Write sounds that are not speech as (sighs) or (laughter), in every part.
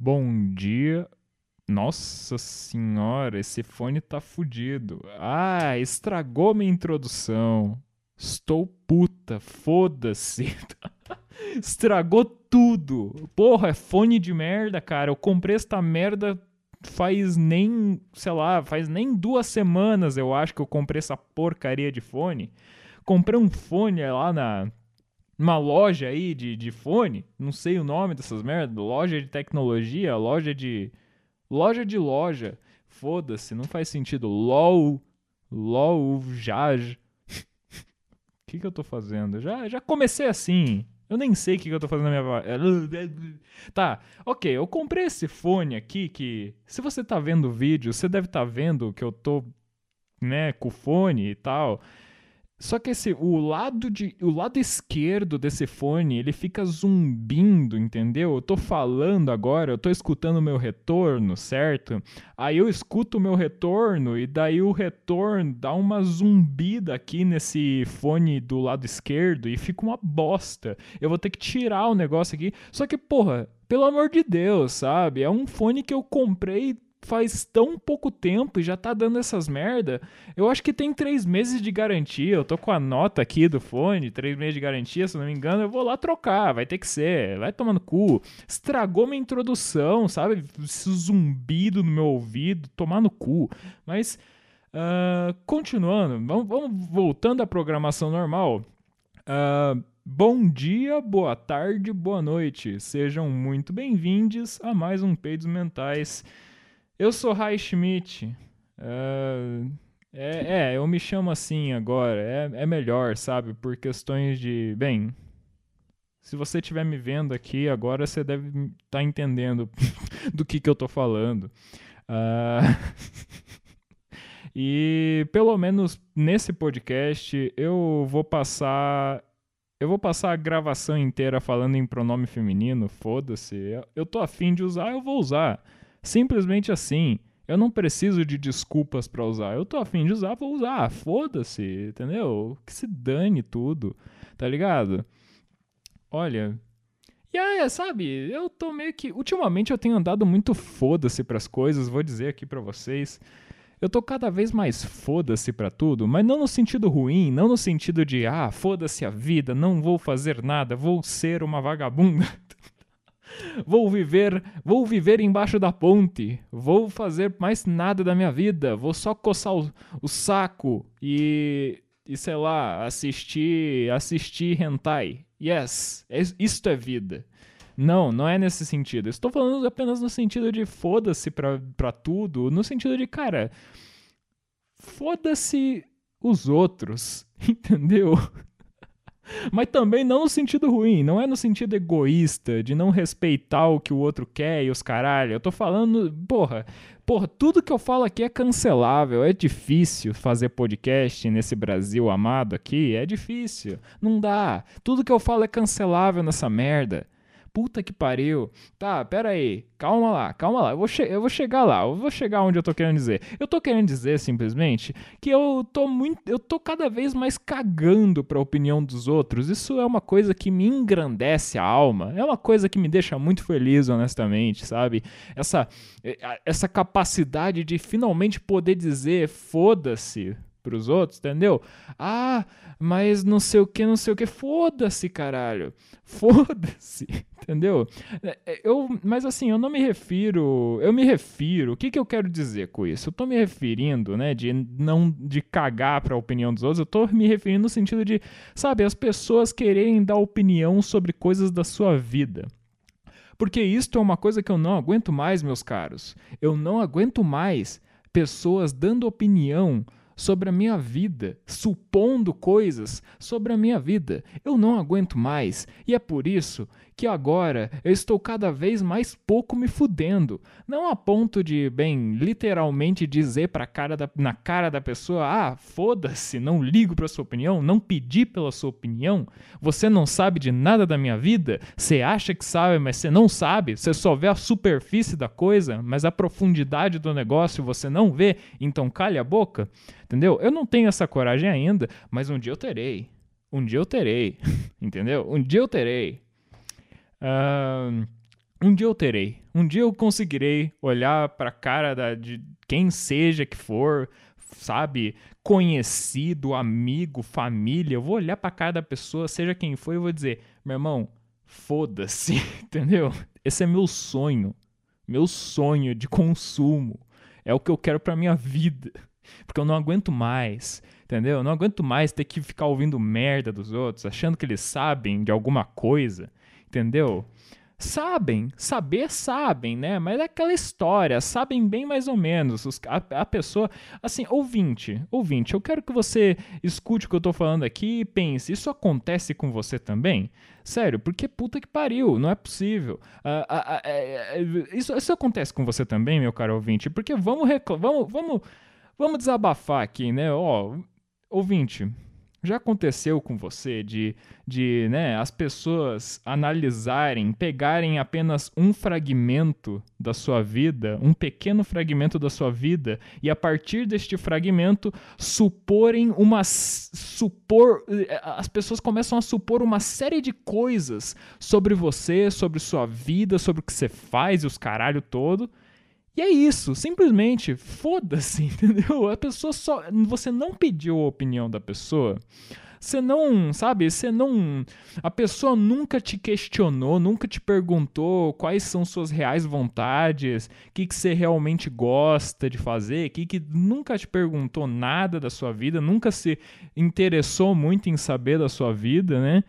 Bom dia. Nossa senhora, esse fone tá fudido. Ah, estragou minha introdução. Estou puta, foda-se. (laughs) Estragou tudo. Porra, é fone de merda, cara. Eu comprei esta merda faz nem, sei lá, faz nem duas semanas eu acho que eu comprei essa porcaria de fone. Comprei um fone lá na uma loja aí de, de fone, não sei o nome dessas merdas, loja de tecnologia, loja de. Loja de loja. Foda-se, não faz sentido. LOL. LOL, já. O (laughs) que, que eu tô fazendo? Já, já comecei assim. Eu nem sei o que, que eu tô fazendo na minha. (laughs) Tá, ok, eu comprei esse fone aqui que. Se você tá vendo o vídeo, você deve estar tá vendo que eu tô, né, com o fone e tal. Só que esse, o lado de, o lado esquerdo desse fone, ele fica zumbindo, entendeu? Eu tô falando agora, eu tô escutando o meu retorno, certo? Aí eu escuto o meu retorno e daí o retorno dá uma zumbida aqui nesse fone do lado esquerdo e fica uma bosta. Eu vou ter que tirar o negócio aqui. Só que, porra, pelo amor de Deus, sabe? É um fone que eu comprei faz tão pouco tempo e já tá dando essas merda. Eu acho que tem três meses de garantia. Eu tô com a nota aqui do fone, três meses de garantia, se não me engano. Eu vou lá trocar, vai ter que ser. Vai tomando cu. Estragou minha introdução, sabe? Esse zumbido no meu ouvido, tomar no cu. Mas, uh, continuando, vamos, vamos, voltando à programação normal. Uh, Bom dia, boa tarde, boa noite. Sejam muito bem-vindos a mais um Peidos Mentais. Eu sou Rai Schmidt. Uh, é, é, eu me chamo assim agora. É, é melhor, sabe? Por questões de. Bem, se você estiver me vendo aqui agora, você deve estar tá entendendo (laughs) do que, que eu tô falando. Uh, (laughs) e pelo menos nesse podcast eu vou passar. Eu vou passar a gravação inteira falando em pronome feminino, foda-se. Eu tô afim de usar, eu vou usar. Simplesmente assim. Eu não preciso de desculpas para usar. Eu tô afim de usar, vou usar. Foda-se, entendeu? Que se dane tudo, tá ligado? Olha. E aí, sabe, eu tô meio que. Ultimamente eu tenho andado muito foda-se pras coisas, vou dizer aqui para vocês. Eu tô cada vez mais foda-se pra tudo, mas não no sentido ruim, não no sentido de, ah, foda-se a vida, não vou fazer nada, vou ser uma vagabunda. (laughs) Vou viver, vou viver embaixo da ponte. Vou fazer mais nada da minha vida. Vou só coçar o, o saco e, e sei lá, assistir, assistir hentai. Yes, é, isto é vida. Não, não é nesse sentido. Estou falando apenas no sentido de foda-se pra, pra tudo, no sentido de, cara, foda-se os outros, (laughs) entendeu? Mas também não no sentido ruim, não é no sentido egoísta, de não respeitar o que o outro quer e os caralho. Eu tô falando, porra, porra, tudo que eu falo aqui é cancelável, é difícil fazer podcast nesse Brasil amado aqui, é difícil, não dá. Tudo que eu falo é cancelável nessa merda. Puta que pariu. Tá, pera aí. Calma lá, calma lá. Eu vou, eu vou chegar lá. Eu vou chegar onde eu tô querendo dizer. Eu tô querendo dizer simplesmente que eu tô muito. Eu tô cada vez mais cagando pra opinião dos outros. Isso é uma coisa que me engrandece a alma. É uma coisa que me deixa muito feliz, honestamente, sabe? Essa, essa capacidade de finalmente poder dizer foda-se pros outros, entendeu? Ah, mas não sei o que, não sei o que. Foda-se, caralho. (laughs) Foda-se, entendeu? É, é, eu, mas assim, eu não me refiro. Eu me refiro. O que, que eu quero dizer com isso? Eu tô me referindo, né, de não de cagar pra opinião dos outros. Eu tô me referindo no sentido de, sabe, as pessoas quererem dar opinião sobre coisas da sua vida. Porque isto é uma coisa que eu não aguento mais, meus caros. Eu não aguento mais pessoas dando opinião sobre a minha vida, supondo coisas sobre a minha vida. Eu não aguento mais e é por isso que agora eu estou cada vez mais pouco me fudendo. Não a ponto de, bem, literalmente dizer pra cara da, na cara da pessoa: ah, foda-se, não ligo pra sua opinião, não pedi pela sua opinião, você não sabe de nada da minha vida, você acha que sabe, mas você não sabe, você só vê a superfície da coisa, mas a profundidade do negócio você não vê, então calha a boca. Entendeu? Eu não tenho essa coragem ainda, mas um dia eu terei. Um dia eu terei. (laughs) Entendeu? Um dia eu terei. Uh, Um dia eu terei. Um dia eu conseguirei olhar pra cara da, de quem seja que for, sabe? Conhecido, amigo, família. Eu vou olhar pra cara da pessoa, seja quem for, e vou dizer: meu irmão, foda-se, (laughs) entendeu? Esse é meu sonho. Meu sonho de consumo. É o que eu quero pra minha vida. Porque eu não aguento mais, entendeu? Eu não aguento mais ter que ficar ouvindo merda dos outros, achando que eles sabem de alguma coisa, entendeu? Sabem, saber sabem, né? Mas é aquela história, sabem bem mais ou menos. Os, a, a, pessoa, assim, ouvinte, ouvinte, eu quero que você escute o que eu tô falando aqui e pense, isso acontece com você também? Sério, porque puta que pariu, não é possível. Uh, uh, uh, isso, isso acontece com você também, meu caro ouvinte? Porque vamos, vamos, vamos, vamos desabafar aqui, né? Ó, ouvinte, já aconteceu com você de, de né, as pessoas analisarem, pegarem apenas um fragmento da sua vida, um pequeno fragmento da sua vida, e a partir deste fragmento suporem uma. supor. As pessoas começam a supor uma série de coisas sobre você, sobre sua vida, sobre o que você faz e os caralho todo. E é isso, simplesmente foda-se, (laughs) entendeu? A pessoa só. Você não pediu a opinião da pessoa. Você não, sabe, você não. A pessoa nunca te questionou, nunca te perguntou quais são suas reais vontades, o que, que você realmente gosta de fazer, que, que nunca te perguntou nada da sua vida, nunca se interessou muito em saber da sua vida, né?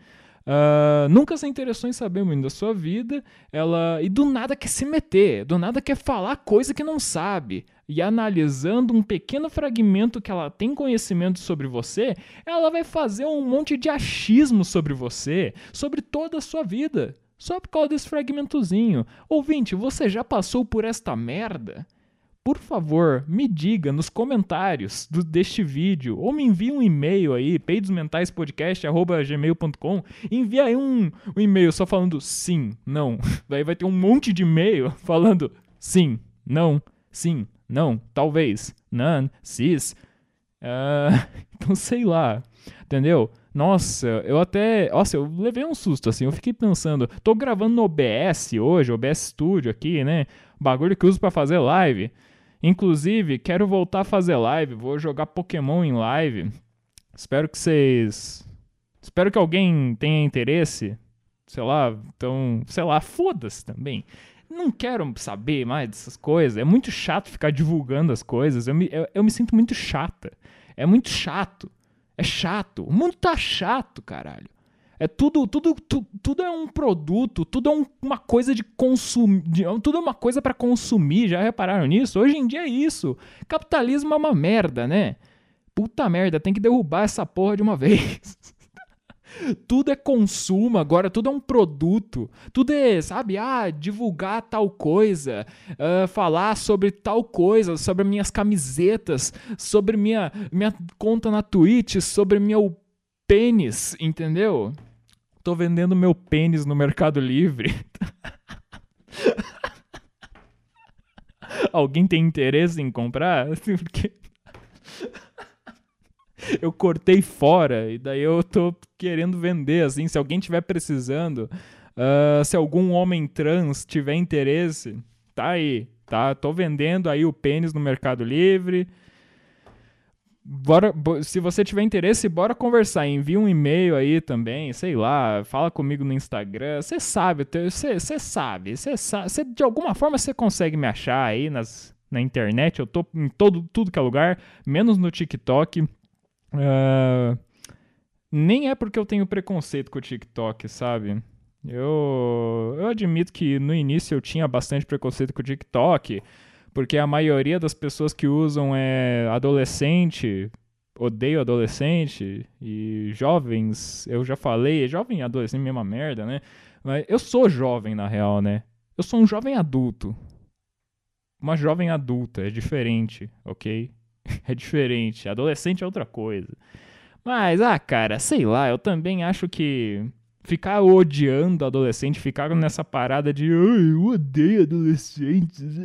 Uh, nunca se interessou em saber muito da sua vida, ela e do nada quer se meter, do nada quer falar coisa que não sabe. E analisando um pequeno fragmento que ela tem conhecimento sobre você, ela vai fazer um monte de achismo sobre você, sobre toda a sua vida, só por causa desse fragmentozinho. Ouvinte, você já passou por esta merda? Por favor, me diga nos comentários do, deste vídeo ou me envie um e-mail aí, peidosmentaispodcast.gmail.com envia aí um, um e-mail só falando sim, não. (laughs) Daí vai ter um monte de e-mail (laughs) falando sim, não, sim, não, talvez, none, cis. Uh, então sei lá, entendeu? Nossa, eu até. Nossa, eu levei um susto assim. Eu fiquei pensando. Tô gravando no OBS hoje, OBS Studio aqui, né? Bagulho que uso para fazer live. Inclusive, quero voltar a fazer live, vou jogar Pokémon em live. Espero que vocês. Espero que alguém tenha interesse. Sei lá, então, sei lá, foda-se também. Não quero saber mais dessas coisas. É muito chato ficar divulgando as coisas. Eu me, eu, eu me sinto muito chata. É muito chato. É chato. O mundo tá chato, caralho. É tudo, tudo, tu, tudo é um produto, tudo é um, uma coisa de consumir, tudo é uma coisa para consumir. Já repararam nisso? Hoje em dia é isso. Capitalismo é uma merda, né? Puta merda, tem que derrubar essa porra de uma (laughs) vez. tudo é consumo agora, tudo é um produto. Tudo é, sabe, ah, divulgar tal coisa, uh, falar sobre tal coisa, sobre minhas camisetas, sobre minha, minha conta na Twitch, sobre meu pênis, entendeu? Tô vendendo meu pênis no Mercado Livre. (laughs) Alguém tem interesse em comprar? (laughs) Porque eu cortei fora e daí eu tô querendo vender, assim, se alguém tiver precisando, uh, se algum homem trans tiver interesse, tá aí, tá? Tô vendendo aí o pênis no Mercado Livre. Bora, se você tiver interesse, bora conversar. Envia um e-mail aí também, sei lá, fala comigo no Instagram. Você sabe, você sabe, você sabe, de alguma forma você consegue me achar aí nas, na internet. Eu tô em todo, tudo que é lugar, menos no TikTok. Uh, nem é porque eu tenho preconceito com o TikTok, sabe? Eu, eu admito que no início eu tinha bastante preconceito com o TikTok porque a maioria das pessoas que usam é adolescente, odeio adolescente, e jovens, eu já falei, jovem e adolescente, mesma merda, né? Mas eu sou jovem, na real, né? Eu sou um jovem adulto. Uma jovem adulta, é diferente, ok? (laughs) é diferente. Adolescente é outra coisa. Mas, ah, cara, sei lá, eu também acho que ficar odiando adolescente, ficar nessa parada de eu odeio adolescentes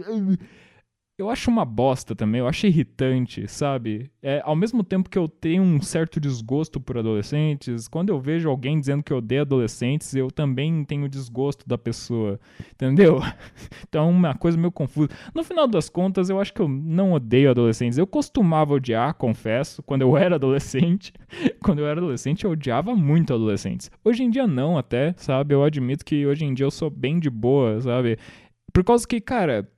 eu acho uma bosta também, eu acho irritante, sabe? É, ao mesmo tempo que eu tenho um certo desgosto por adolescentes, quando eu vejo alguém dizendo que odeia adolescentes, eu também tenho desgosto da pessoa, entendeu? (laughs) Então é uma coisa meio confusa. No final das contas, eu acho que eu não odeio adolescentes. Eu costumava odiar, confesso, quando eu era adolescente. (laughs) quando eu era adolescente, eu odiava muito adolescentes. Hoje em dia não, até, sabe? Eu admito que hoje em dia eu sou bem de boa, sabe? Por causa que, cara,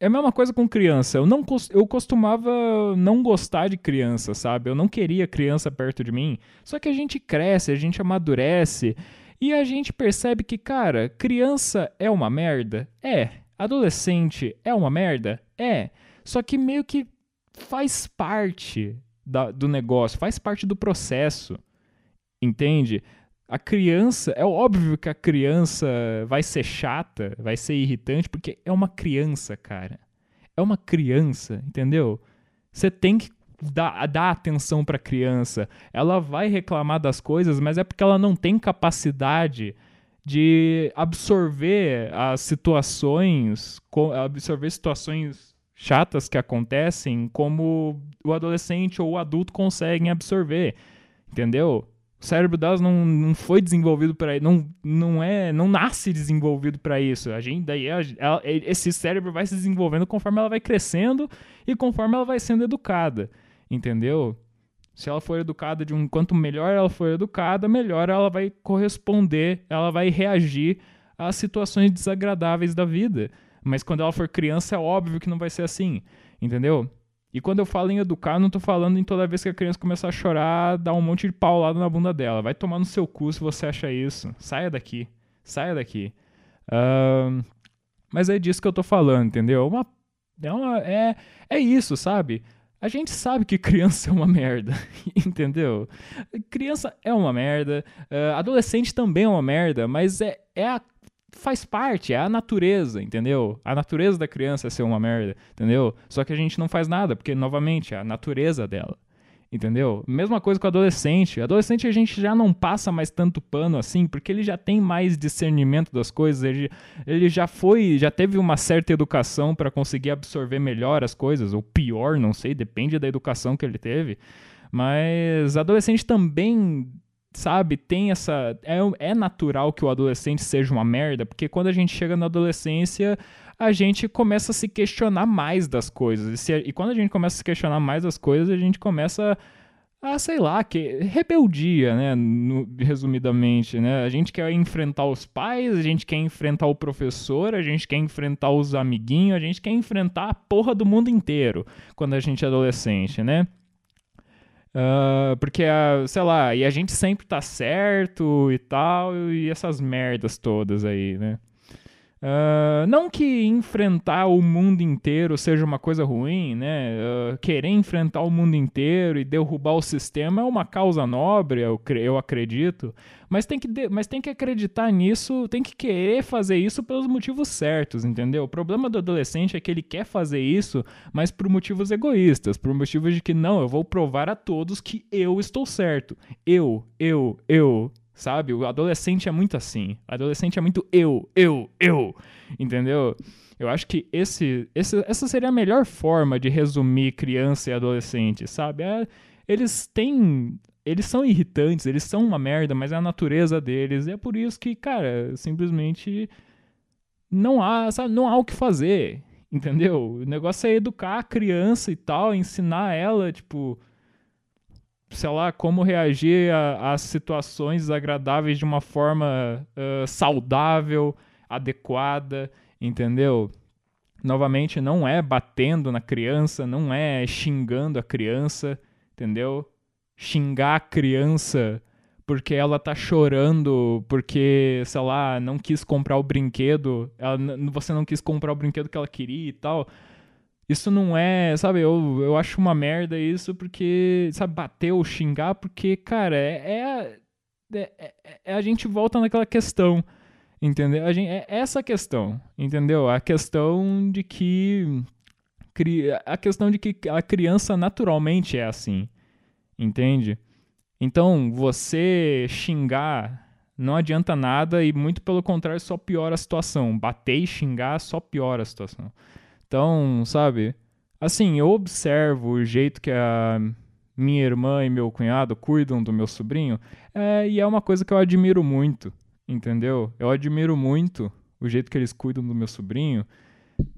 é a mesma coisa com criança. Eu não eu costumava não gostar de criança, sabe? Eu não queria criança perto de mim. Só que a gente cresce, a gente amadurece e a gente percebe que, cara, criança é uma merda? É. Adolescente é uma merda? É. Só que meio que faz parte da, do negócio, faz parte do processo. Entende? A criança, é óbvio que a criança vai ser chata, vai ser irritante, porque é uma criança, cara. É uma criança, entendeu? Você tem que dar, dar atenção para a criança. Ela vai reclamar das coisas, mas é porque ela não tem capacidade de absorver as situações, absorver situações chatas que acontecem como o adolescente ou o adulto conseguem absorver, entendeu? O cérebro delas não, não foi desenvolvido para não não é não nasce desenvolvido para isso. A gente daí ela, esse cérebro vai se desenvolvendo conforme ela vai crescendo e conforme ela vai sendo educada, entendeu? Se ela for educada de um quanto melhor ela for educada, melhor ela vai corresponder, ela vai reagir às situações desagradáveis da vida. Mas quando ela for criança é óbvio que não vai ser assim, entendeu? E quando eu falo em educar, não tô falando em toda vez que a criança começar a chorar, dar um monte de paulada na bunda dela. Vai tomar no seu cu se você acha isso. Saia daqui. Saia daqui. Uh, mas é disso que eu tô falando, entendeu? Uma, é, uma, é, é isso, sabe? A gente sabe que (laughs) criança é uma merda, (laughs) entendeu? Criança é uma merda, uh, adolescente também é uma merda, mas é, é a faz parte, é a natureza, entendeu? A natureza da criança é ser uma merda, entendeu? Só que a gente não faz nada, porque, novamente, é a natureza dela. Entendeu? Mesma coisa com o adolescente. Adolescente a gente já não passa mais tanto pano assim, porque ele já tem mais discernimento das coisas, ele, ele já foi, já teve uma certa educação para conseguir absorver melhor as coisas, ou pior, não sei, depende da educação que ele teve. Mas adolescente também sabe, tem essa. É, é natural que o adolescente seja uma merda, porque quando a gente chega na adolescência, a gente começa a se questionar mais das coisas. E, se, e quando a gente começa a se questionar mais das coisas, a gente começa a, sei lá, que rebeldia, né, no, resumidamente, né? A gente quer enfrentar os pais, a gente quer enfrentar o professor, a gente quer enfrentar os amiguinhos, a gente quer enfrentar a porra do mundo inteiro quando a gente é adolescente, né? Uh, porque, uh, sei lá, e a gente sempre tá certo e tal, e essas merdas todas aí, né? Uh, não que enfrentar o mundo inteiro seja uma coisa ruim, né? Uh, querer enfrentar o mundo inteiro e derrubar o sistema é uma causa nobre, eu, eu acredito. Mas tem, que mas tem que acreditar nisso, tem que querer fazer isso pelos motivos certos, entendeu? O problema do adolescente é que ele quer fazer isso, mas por motivos egoístas, por motivos de que não, eu vou provar a todos que eu estou certo. Eu, eu, eu sabe? O adolescente é muito assim. O adolescente é muito eu, eu, eu, entendeu? Eu acho que esse, esse, essa seria a melhor forma de resumir criança e adolescente, sabe? É, eles têm. Eles são irritantes, eles são uma merda, mas é a natureza deles. E é por isso que, cara, simplesmente não há, sabe, não há o que fazer, entendeu? O negócio é educar a criança e tal, ensinar ela, tipo, sei lá, como reagir às situações desagradáveis de uma forma uh, saudável, adequada, entendeu? Novamente, não é batendo na criança, não é xingando a criança, entendeu? Xingar a criança porque ela tá chorando, porque, sei lá, não quis comprar o brinquedo, ela, você não quis comprar o brinquedo que ela queria e tal. Isso não é, sabe, eu, eu acho uma merda isso porque, sabe, bater ou xingar, porque, cara, é, é, é, é a gente volta naquela questão, entendeu? A gente, é essa questão, entendeu? A questão de que a questão de que a criança naturalmente é assim, entende? Então, você xingar não adianta nada e muito pelo contrário só piora a situação. Bater e xingar só piora a situação. Então, sabe? Assim, eu observo o jeito que a minha irmã e meu cunhado cuidam do meu sobrinho, é, e é uma coisa que eu admiro muito, entendeu? Eu admiro muito o jeito que eles cuidam do meu sobrinho,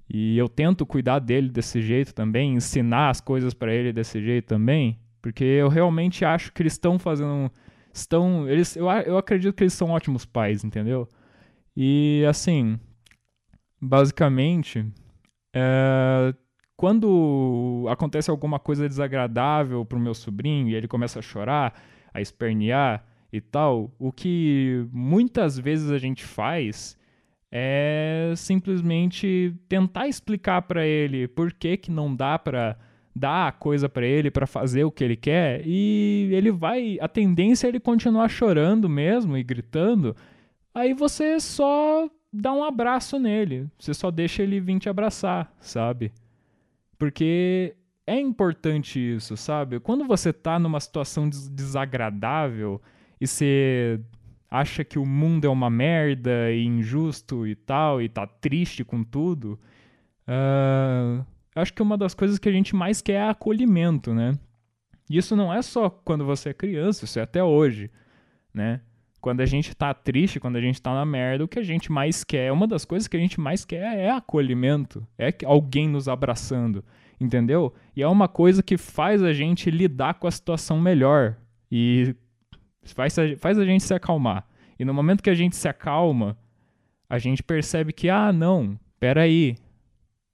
e eu tento cuidar dele desse jeito também, ensinar as coisas para ele desse jeito também, porque eu realmente acho que eles estão fazendo estão eles eu, eu acredito que eles são ótimos pais, entendeu? E assim, basicamente, é, quando acontece alguma coisa desagradável pro meu sobrinho e ele começa a chorar, a espernear e tal, o que muitas vezes a gente faz é simplesmente tentar explicar para ele por que que não dá para dar a coisa para ele para fazer o que ele quer e ele vai a tendência é ele continuar chorando mesmo e gritando aí você só dá um abraço nele você só deixa ele vir te abraçar sabe porque é importante isso, sabe? Quando você tá numa situação desagradável e você acha que o mundo é uma merda e injusto e tal, e tá triste com tudo, uh, acho que uma das coisas que a gente mais quer é acolhimento, né? Isso não é só quando você é criança, isso é até hoje, né? Quando a gente tá triste, quando a gente tá na merda, o que a gente mais quer, uma das coisas que a gente mais quer é acolhimento, é alguém nos abraçando, entendeu? E é uma coisa que faz a gente lidar com a situação melhor e faz a, faz a gente se acalmar. E no momento que a gente se acalma, a gente percebe que, ah, não, peraí.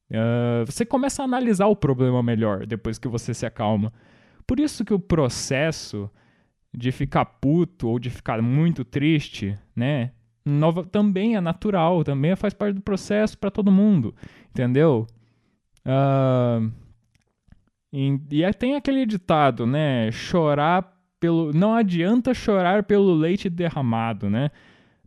Uh, você começa a analisar o problema melhor depois que você se acalma. Por isso que o processo de ficar puto ou de ficar muito triste, né? Nova, também é natural, também faz parte do processo para todo mundo, entendeu? Uh, e, e tem aquele ditado, né? Chorar pelo. Não adianta chorar pelo leite derramado, né?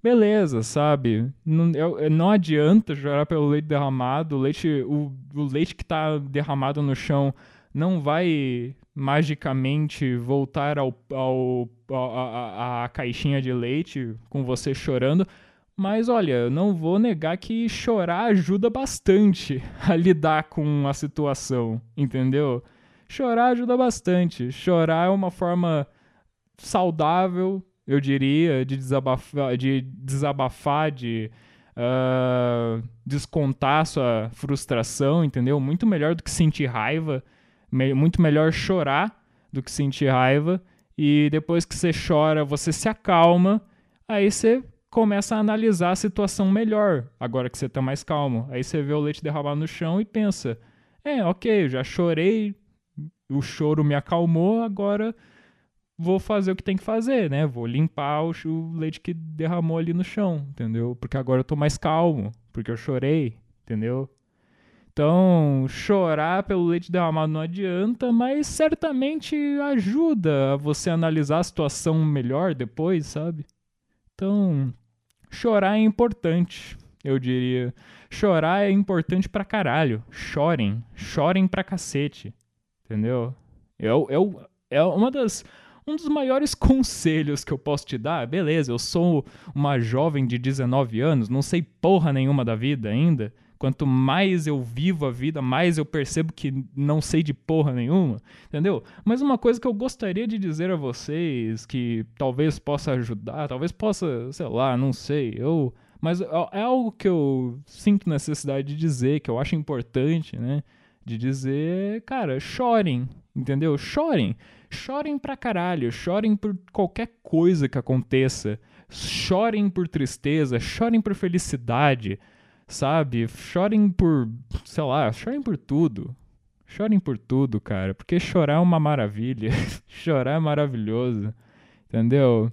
Beleza, sabe? Não, não adianta chorar pelo leite derramado. O leite, o, o leite que está derramado no chão não vai magicamente voltar ao, ao, a, a, caixinha de leite com você chorando. Mas olha, não vou negar que chorar ajuda bastante (laughs) a lidar com a situação, entendeu? Chorar ajuda bastante. Chorar é uma forma saudável, eu diria, de desabafar, de, desabafar, de uh, descontar sua frustração, entendeu? Muito melhor do que sentir raiva muito melhor chorar do que sentir raiva. E depois que você chora, você se acalma. Aí você começa a analisar a situação melhor, agora que você está mais calmo. Aí você vê o leite derramado no chão e pensa: é, ok, já chorei, o choro me acalmou, agora vou fazer o que tem que fazer, né? Vou limpar o, o leite que derramou ali no chão, entendeu? Porque agora eu tô mais calmo, porque eu chorei, entendeu? Então, chorar pelo leite derramado não adianta, mas certamente ajuda a você analisar a situação melhor depois, sabe? Então, chorar é importante, eu diria. Chorar é importante pra caralho. Chorem. Chorem pra cacete. Entendeu? Eu, eu, é uma das um dos maiores (laughs) conselhos que eu posso te dar, beleza, eu sou uma jovem de 19 anos, não sei porra nenhuma da vida ainda, Quanto mais eu vivo a vida, mais eu percebo que não sei de porra nenhuma, entendeu? Mas uma coisa que eu gostaria de dizer a vocês, que talvez possa ajudar, talvez possa, sei lá, não sei, eu. Mas é, é algo que eu sinto necessidade de dizer, que eu acho importante, né? De dizer, cara, chorem, entendeu? Chorem. Chorem pra caralho, chorem por qualquer coisa que aconteça. Chorem por tristeza, chorem por felicidade sabe? Chorem por, sei lá, chorem por tudo. Chorem por tudo, cara, porque chorar é uma maravilha. (laughs) chorar é maravilhoso, entendeu?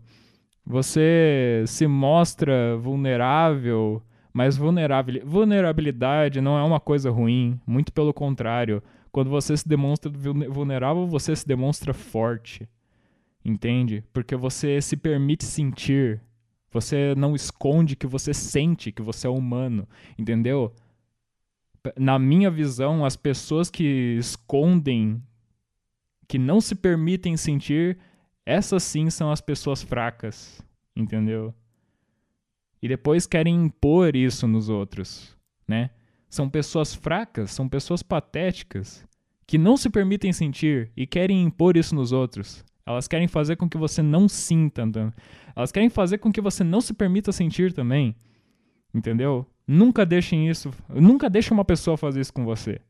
Você se mostra vulnerável, mas vulnerabilidade não é uma coisa ruim, muito pelo contrário. Quando você se demonstra vulnerável, você se demonstra forte. Entende? Porque você se permite sentir, você não esconde que você sente que você é humano, entendeu? Na minha visão, as pessoas que escondem, que não se permitem sentir, essas sim são as pessoas fracas, entendeu? E depois querem impor isso nos outros, né? São pessoas fracas, são pessoas patéticas, que não se permitem sentir e querem impor isso nos outros. Elas querem fazer com que você não sinta. Elas querem fazer com que você não se permita sentir também. Entendeu? Nunca deixem isso. Nunca deixe uma pessoa fazer isso com você.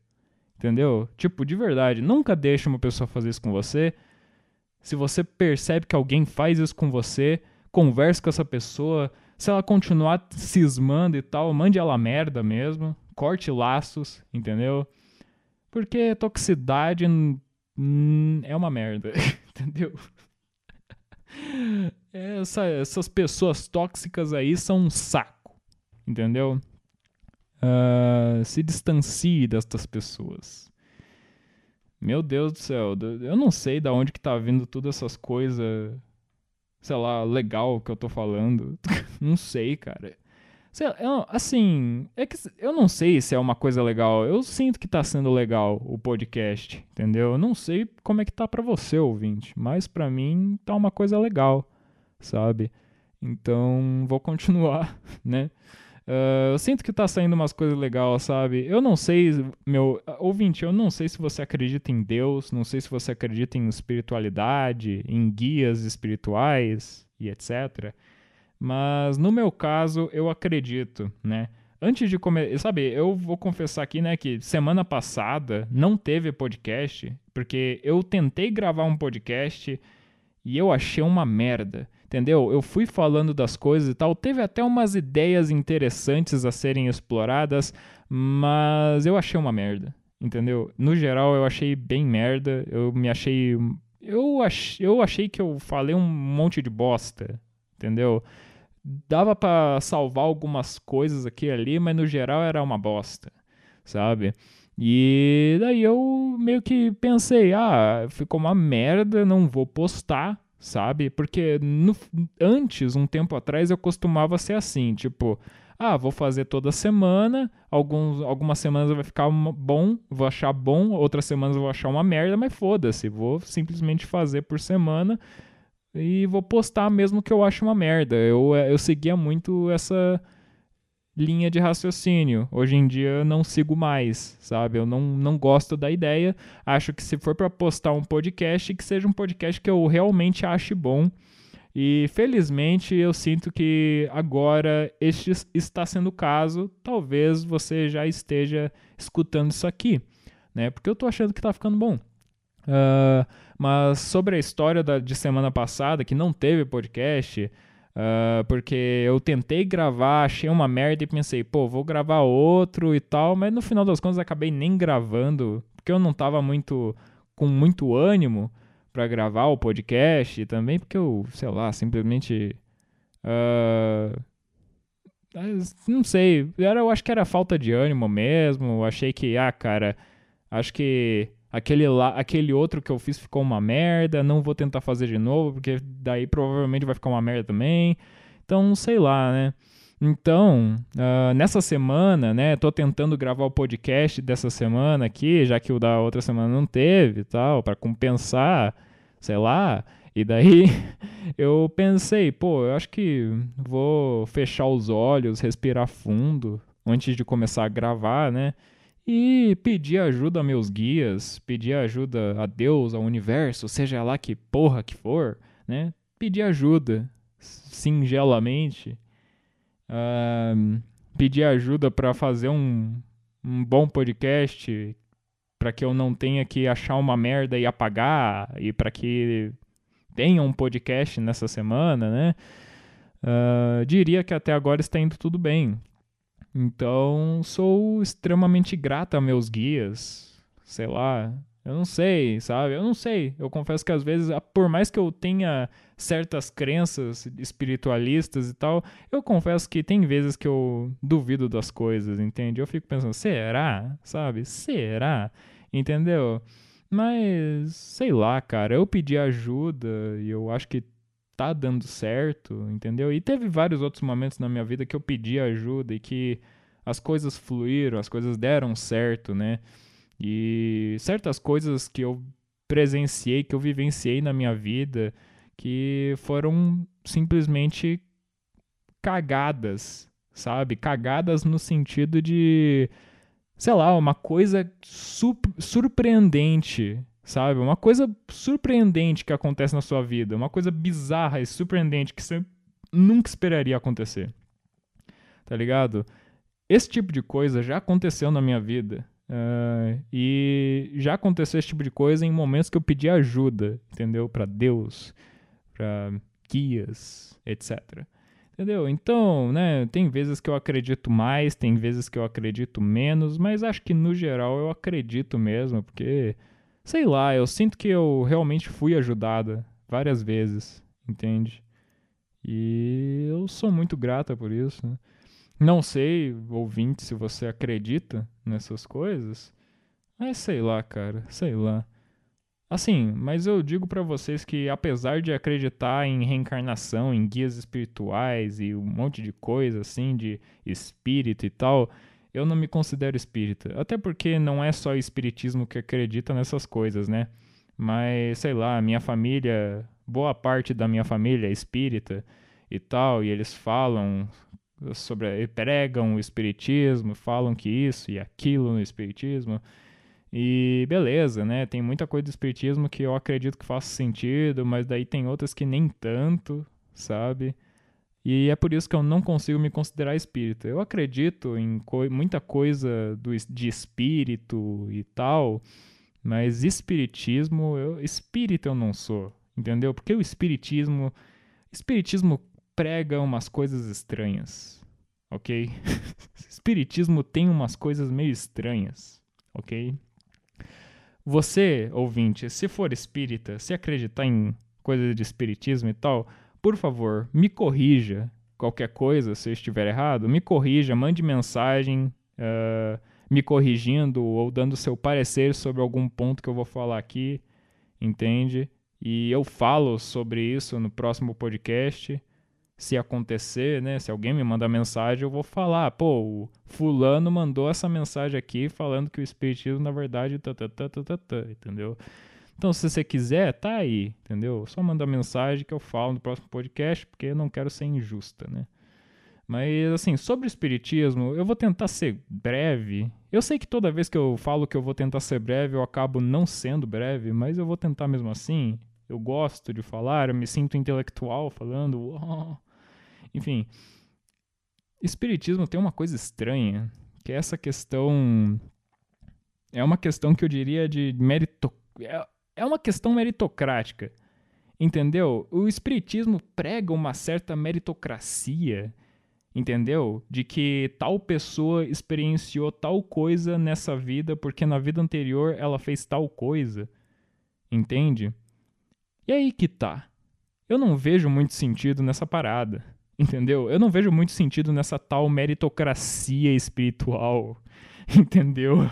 Entendeu? Tipo, de verdade, nunca deixe uma pessoa fazer isso com você. Se você percebe que alguém faz isso com você, converse com essa pessoa. Se ela continuar cismando e tal, mande ela merda mesmo. Corte laços, entendeu? Porque toxicidade é uma merda, (laughs) entendeu? (laughs) Essa, essas pessoas tóxicas aí são um saco, entendeu? Uh, se distancie destas pessoas. Meu Deus do céu, eu não sei da onde que tá vindo todas essas coisas, sei lá, legal que eu tô falando. (laughs) não sei, cara. Sei, eu, assim, é que eu não sei se é uma coisa legal. Eu sinto que tá sendo legal o podcast, entendeu? Eu não sei como é que tá para você, ouvinte, mas para mim tá uma coisa legal, sabe? Então, vou continuar, (laughs) né? Uh, eu sinto que tá saindo umas coisas legais, sabe? Eu não sei, meu ouvinte, eu não sei se você acredita em Deus, não sei se você acredita em espiritualidade, em guias espirituais e etc. Mas no meu caso, eu acredito, né? Antes de começar, sabe, eu vou confessar aqui, né, que semana passada não teve podcast, porque eu tentei gravar um podcast e eu achei uma merda entendeu? Eu fui falando das coisas e tal, teve até umas ideias interessantes a serem exploradas, mas eu achei uma merda, entendeu? No geral, eu achei bem merda, eu me achei. Eu, ach, eu achei que eu falei um monte de bosta, entendeu? Dava para salvar algumas coisas aqui e ali, mas no geral era uma bosta, sabe? E daí eu meio que pensei, ah, ficou uma merda, não vou postar, sabe? Porque no, antes, um tempo atrás, eu costumava ser assim, tipo, ah, vou fazer toda semana, alguns, algumas semanas vai ficar bom, vou achar bom, outras semanas eu vou achar uma merda, mas foda-se, vou simplesmente fazer por semana e vou postar mesmo que eu ache uma merda. Eu, eu seguia muito essa linha de raciocínio. Hoje em dia não sigo mais, sabe? Eu não, não gosto da ideia. Acho que se for para postar um podcast, que seja um podcast que eu realmente ache bom. E felizmente eu sinto que agora este está sendo o caso. Talvez você já esteja escutando isso aqui, né? Porque eu tô achando que tá ficando bom. Uh, mas sobre a história da, de semana passada, que não teve podcast, Uh, porque eu tentei gravar, achei uma merda e pensei, pô, vou gravar outro e tal, mas no final das contas acabei nem gravando, porque eu não tava muito com muito ânimo para gravar o podcast também porque eu, sei lá, simplesmente uh, não sei, era, eu acho que era falta de ânimo mesmo, achei que, ah, cara, acho que aquele, lá, aquele outro que eu fiz ficou uma merda, não vou tentar fazer de novo, porque daí provavelmente vai ficar uma merda também. Então, sei lá, né? Então, uh, nessa semana, né, tô tentando gravar o podcast dessa semana aqui, já que o da outra semana não teve e tal, para compensar, sei lá. E daí (laughs) eu pensei, pô, eu acho que vou fechar os olhos, respirar fundo antes de começar a gravar, né? E pedir ajuda a meus guias, pedir ajuda a Deus, ao universo, seja lá que porra que for, né? Pedir ajuda, singelamente. Uh, pedir ajuda para fazer um, um bom podcast, para que eu não tenha que achar uma merda e apagar, e para que tenha um podcast nessa semana, né? Uh, diria que até agora está indo tudo bem. Então, sou extremamente grato a meus guias. Sei lá, eu não sei, sabe? Eu não sei. Eu confesso que às vezes, por mais que eu tenha certas crenças espiritualistas e tal, eu confesso que tem vezes que eu duvido das coisas, entende? Eu fico pensando, será? Sabe? Será? Entendeu? Mas, sei lá, cara, eu pedi ajuda e eu acho que tá dando certo, entendeu? E teve vários outros momentos na minha vida que eu pedi ajuda e que as coisas fluíram, as coisas deram certo, né? E certas coisas que eu presenciei, que eu vivenciei na minha vida, que foram simplesmente cagadas, sabe? Cagadas no sentido de sei lá, uma coisa surpreendente, sabe? Uma coisa surpreendente que acontece na sua vida, uma coisa bizarra e surpreendente que você nunca esperaria acontecer. Tá ligado? Esse tipo de coisa já aconteceu na minha vida. Uh, e já aconteceu esse tipo de coisa em momentos que eu pedi ajuda, entendeu? Para Deus, para guias, etc. Entendeu? Então, né, tem vezes que eu acredito mais, tem vezes que eu acredito menos, mas acho que no geral eu acredito mesmo, porque, sei lá, eu sinto que eu realmente fui ajudada várias vezes, entende? E eu sou muito grata por isso. Né? Não sei, ouvinte, se você acredita nessas coisas, mas sei lá, cara, sei lá. Assim, mas eu digo para vocês que apesar de acreditar em reencarnação, em guias espirituais e um monte de coisa assim de espírito e tal, eu não me considero espírita. Até porque não é só o espiritismo que acredita nessas coisas, né? Mas sei lá, minha família, boa parte da minha família é espírita e tal, e eles falam sobre, pregam o espiritismo, falam que isso e aquilo no espiritismo. E beleza, né? Tem muita coisa do espiritismo que eu acredito que faça sentido, mas daí tem outras que nem tanto, sabe? E é por isso que eu não consigo me considerar espírita. Eu acredito em co muita coisa do, de espírito e tal, mas espiritismo, eu, espírita eu não sou, entendeu? Porque o espiritismo, espiritismo prega umas coisas estranhas, ok? (laughs) espiritismo tem umas coisas meio estranhas, ok? Você, ouvinte, se for espírita, se acreditar em coisas de espiritismo e tal, por favor, me corrija qualquer coisa se eu estiver errado, me corrija, mande mensagem uh, me corrigindo ou dando seu parecer sobre algum ponto que eu vou falar aqui, entende? E eu falo sobre isso no próximo podcast se acontecer, né? Se alguém me mandar mensagem, eu vou falar, pô, o fulano mandou essa mensagem aqui falando que o espiritismo na verdade tá, tá, tá, tá, tá, tá entendeu? Então, se você quiser, tá aí, entendeu? Só manda mensagem que eu falo no próximo podcast, porque eu não quero ser injusta, né? Mas, assim, sobre o espiritismo, eu vou tentar ser breve. Eu sei que toda vez que eu falo que eu vou tentar ser breve, eu acabo não sendo breve, mas eu vou tentar mesmo assim. Eu gosto de falar, eu me sinto intelectual falando. Enfim, espiritismo tem uma coisa estranha, que é essa questão é uma questão que eu diria de mérito é, uma questão meritocrática. Entendeu? O espiritismo prega uma certa meritocracia, entendeu? De que tal pessoa experienciou tal coisa nessa vida porque na vida anterior ela fez tal coisa. Entende? E aí que tá. Eu não vejo muito sentido nessa parada. Entendeu? Eu não vejo muito sentido nessa tal meritocracia espiritual. (laughs) Entendeu?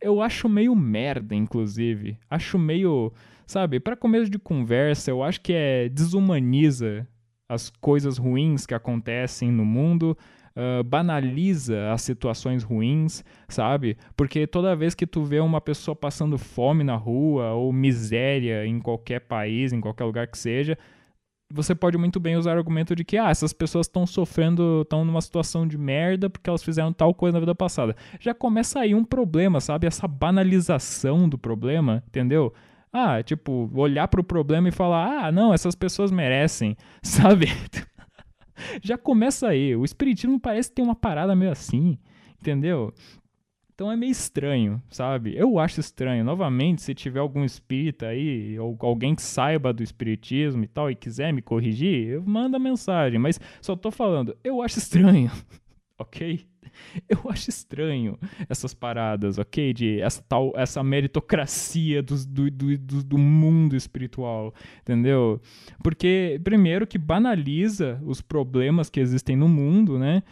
Eu acho meio merda, inclusive. Acho meio. Sabe, para começo de conversa, eu acho que é desumaniza as coisas ruins que acontecem no mundo, uh, banaliza as situações ruins, sabe? Porque toda vez que tu vê uma pessoa passando fome na rua ou miséria em qualquer país, em qualquer lugar que seja, você pode muito bem usar o argumento de que ah, essas pessoas estão sofrendo, estão numa situação de merda porque elas fizeram tal coisa na vida passada. Já começa aí um problema, sabe? Essa banalização do problema, entendeu? Ah, tipo, olhar para o problema e falar: "Ah, não, essas pessoas merecem", (laughs) sabe? Já começa aí. O espiritismo parece ter uma parada meio assim, entendeu? Então é meio estranho, sabe? Eu acho estranho. Novamente, se tiver algum espírita aí, ou alguém que saiba do espiritismo e tal, e quiser me corrigir, manda mensagem. Mas só tô falando, eu acho estranho, (laughs) ok? Eu acho estranho essas paradas, ok? De essa tal, essa meritocracia do, do, do, do mundo espiritual, entendeu? Porque, primeiro, que banaliza os problemas que existem no mundo, né?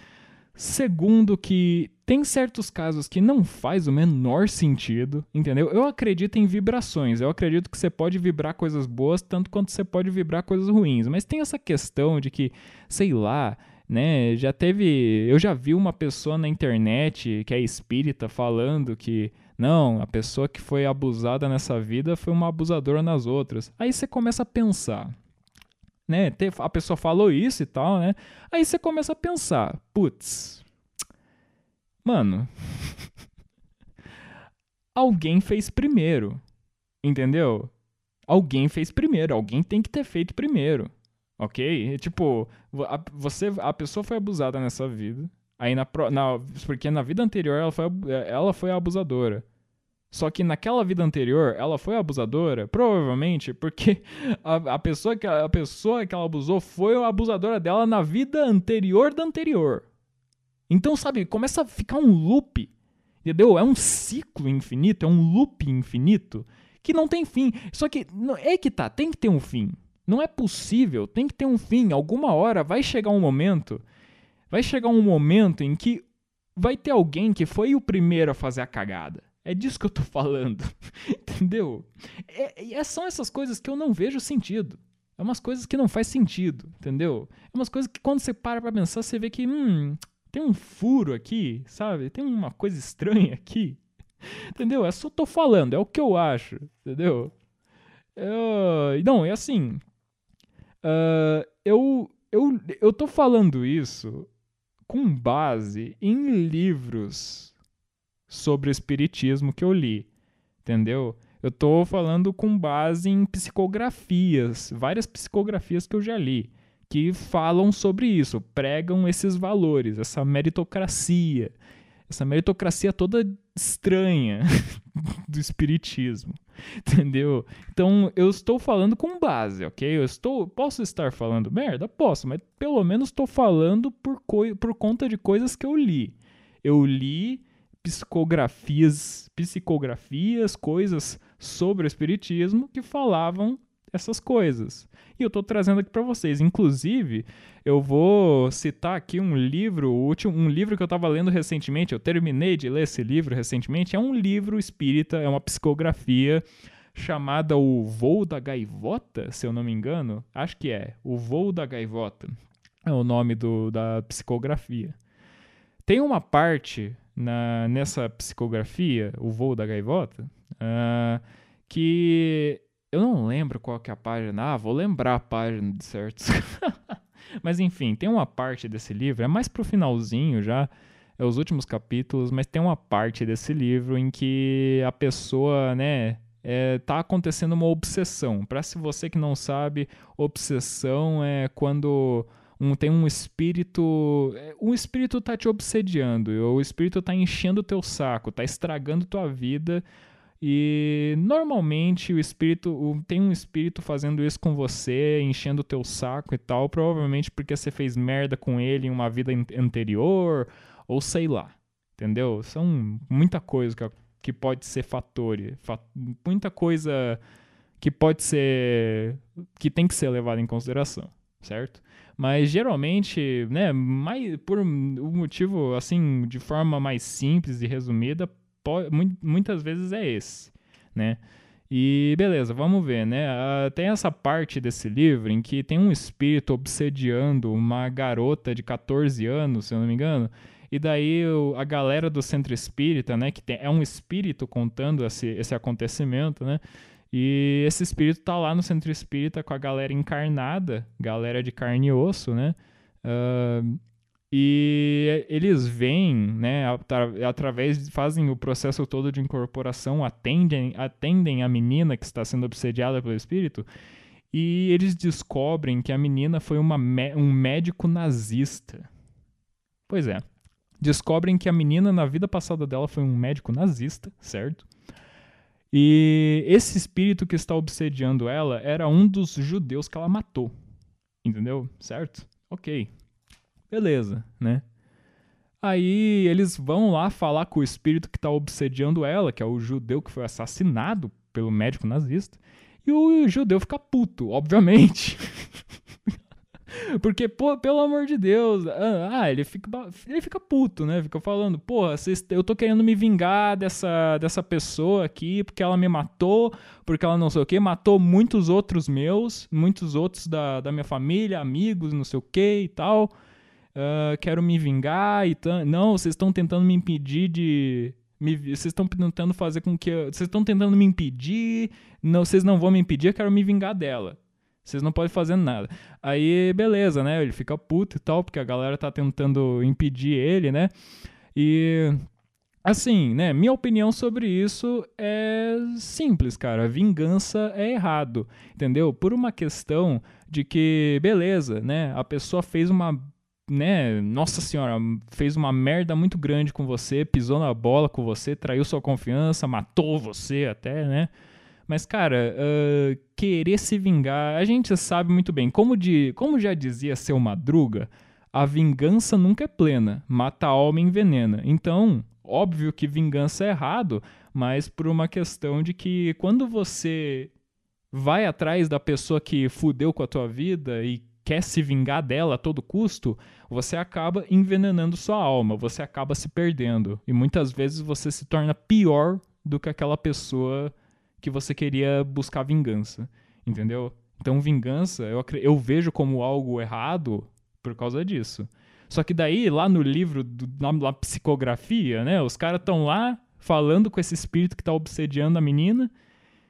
Segundo, que tem certos casos que não faz o menor sentido, entendeu? Eu acredito em vibrações. Eu acredito que você pode vibrar coisas boas tanto quanto você pode vibrar coisas ruins. Mas tem essa questão de que, sei lá, né? Já teve. Eu já vi uma pessoa na internet que é espírita falando que. Não, a pessoa que foi abusada nessa vida foi uma abusadora nas outras. Aí você começa a pensar, né? A pessoa falou isso e tal, né? Aí você começa a pensar, putz, mano, alguém fez primeiro. Entendeu? Alguém fez primeiro, alguém tem que ter feito primeiro. Ok? Tipo, a, você, a pessoa foi abusada nessa vida. Aí na, na, porque na vida anterior ela foi, ela foi a abusadora. Só que naquela vida anterior ela foi abusadora, provavelmente porque a, a, pessoa que, a pessoa que ela abusou foi a abusadora dela na vida anterior da anterior. Então, sabe, começa a ficar um loop, entendeu? É um ciclo infinito, é um loop infinito que não tem fim. Só que é que tá, tem que ter um fim. Não é possível, tem que ter um fim. Alguma hora vai chegar um momento, vai chegar um momento em que vai ter alguém que foi o primeiro a fazer a cagada. É disso que eu tô (laughs) falando. Entendeu? É, é, são essas coisas que eu não vejo sentido. É umas coisas que não faz sentido, entendeu? É umas coisas que quando você para pra pensar, você vê que, hum, tem um furo aqui, sabe? Tem uma coisa estranha aqui. (laughs) Entendeu? É só tô falando, é o que eu acho, entendeu? Eu, não, é assim. Uh, eu, eu, eu tô falando isso com base em livros sobre espiritismo que eu li, entendeu? Eu tô falando com base em psicografias, várias psicografias que eu já li, que falam sobre isso, pregam esses valores, essa meritocracia, essa meritocracia toda estranha (laughs) do espiritismo, entendeu? Então eu estou falando com base, ok? Eu estou, posso estar falando merda, posso, mas pelo menos estou falando por, por conta de coisas que eu li. Eu li psicografias, psicografias, coisas sobre o espiritismo que falavam essas coisas. E eu estou trazendo aqui para vocês. Inclusive, eu vou citar aqui um livro, último, um livro que eu estava lendo recentemente. Eu terminei de ler esse livro recentemente. É um livro espírita, é uma psicografia chamada O Voo da Gaivota, se eu não me engano. Acho que é. O Voo da Gaivota é o nome do, da psicografia. Tem uma parte na, nessa psicografia, O Voo da Gaivota, uh, que eu não lembro qual que é a página. Ah, vou lembrar a página de certo. (laughs) mas enfim, tem uma parte desse livro, é mais pro finalzinho já, é os últimos capítulos, mas tem uma parte desse livro em que a pessoa, né, é, tá acontecendo uma obsessão. Para se você que não sabe, obsessão é quando um, tem um espírito. Um espírito tá te obsediando, o espírito tá enchendo o teu saco, tá estragando tua vida. E normalmente o espírito tem um espírito fazendo isso com você, enchendo o teu saco e tal, provavelmente porque você fez merda com ele em uma vida anterior, ou sei lá. Entendeu? São muita coisa que, que pode ser fator, muita coisa que pode ser que tem que ser levada em consideração, certo? Mas geralmente, né, mais, por um motivo assim, de forma mais simples e resumida, muitas vezes é esse, né? E beleza, vamos ver, né? Uh, tem essa parte desse livro em que tem um espírito obsediando uma garota de 14 anos, se eu não me engano. E daí a galera do centro espírita, né, que tem, é um espírito contando esse, esse acontecimento, né? E esse espírito tá lá no centro espírita com a galera encarnada, galera de carne e osso, né? Uh, e eles vêm, né, através, fazem o processo todo de incorporação, atendem, atendem a menina que está sendo obsediada pelo espírito, e eles descobrem que a menina foi uma, um médico nazista. Pois é. Descobrem que a menina, na vida passada dela, foi um médico nazista, certo? E esse espírito que está obsediando ela era um dos judeus que ela matou. Entendeu? Certo? Ok. Beleza, né? Aí eles vão lá falar com o espírito que está obsediando ela, que é o judeu que foi assassinado pelo médico nazista. E o judeu fica puto, obviamente. (laughs) Porque, pô, pelo amor de Deus. Ah, ah, ele fica, ele fica puto, né? Fica falando, porra, eu tô querendo me vingar dessa, dessa pessoa aqui, porque ela me matou, porque ela não sei o que, matou muitos outros meus, muitos outros da, da minha família, amigos, não sei o que e tal. Uh, quero me vingar e não, vocês estão tentando me impedir de me, vocês estão tentando fazer com que vocês estão tentando me impedir, não, vocês não vão me impedir, eu quero me vingar dela. Vocês não podem fazer nada. Aí, beleza, né? Ele fica puto e tal, porque a galera tá tentando impedir ele, né? E Assim, né? Minha opinião sobre isso é simples, cara. Vingança é errado, entendeu? Por uma questão de que, beleza, né? A pessoa fez uma, né? Nossa senhora, fez uma merda muito grande com você, pisou na bola com você, traiu sua confiança, matou você até, né? Mas, cara, uh, querer se vingar, a gente sabe muito bem. Como, de, como já dizia seu Madruga, a vingança nunca é plena, mata a alma e envenena. Então, Óbvio que vingança é errado, mas por uma questão de que quando você vai atrás da pessoa que fudeu com a tua vida e quer se vingar dela a todo custo, você acaba envenenando sua alma, você acaba se perdendo. E muitas vezes você se torna pior do que aquela pessoa que você queria buscar vingança. Entendeu? Então, vingança eu, eu vejo como algo errado por causa disso. Só que daí, lá no livro, do, na, na psicografia, né? Os caras estão lá falando com esse espírito que tá obsediando a menina.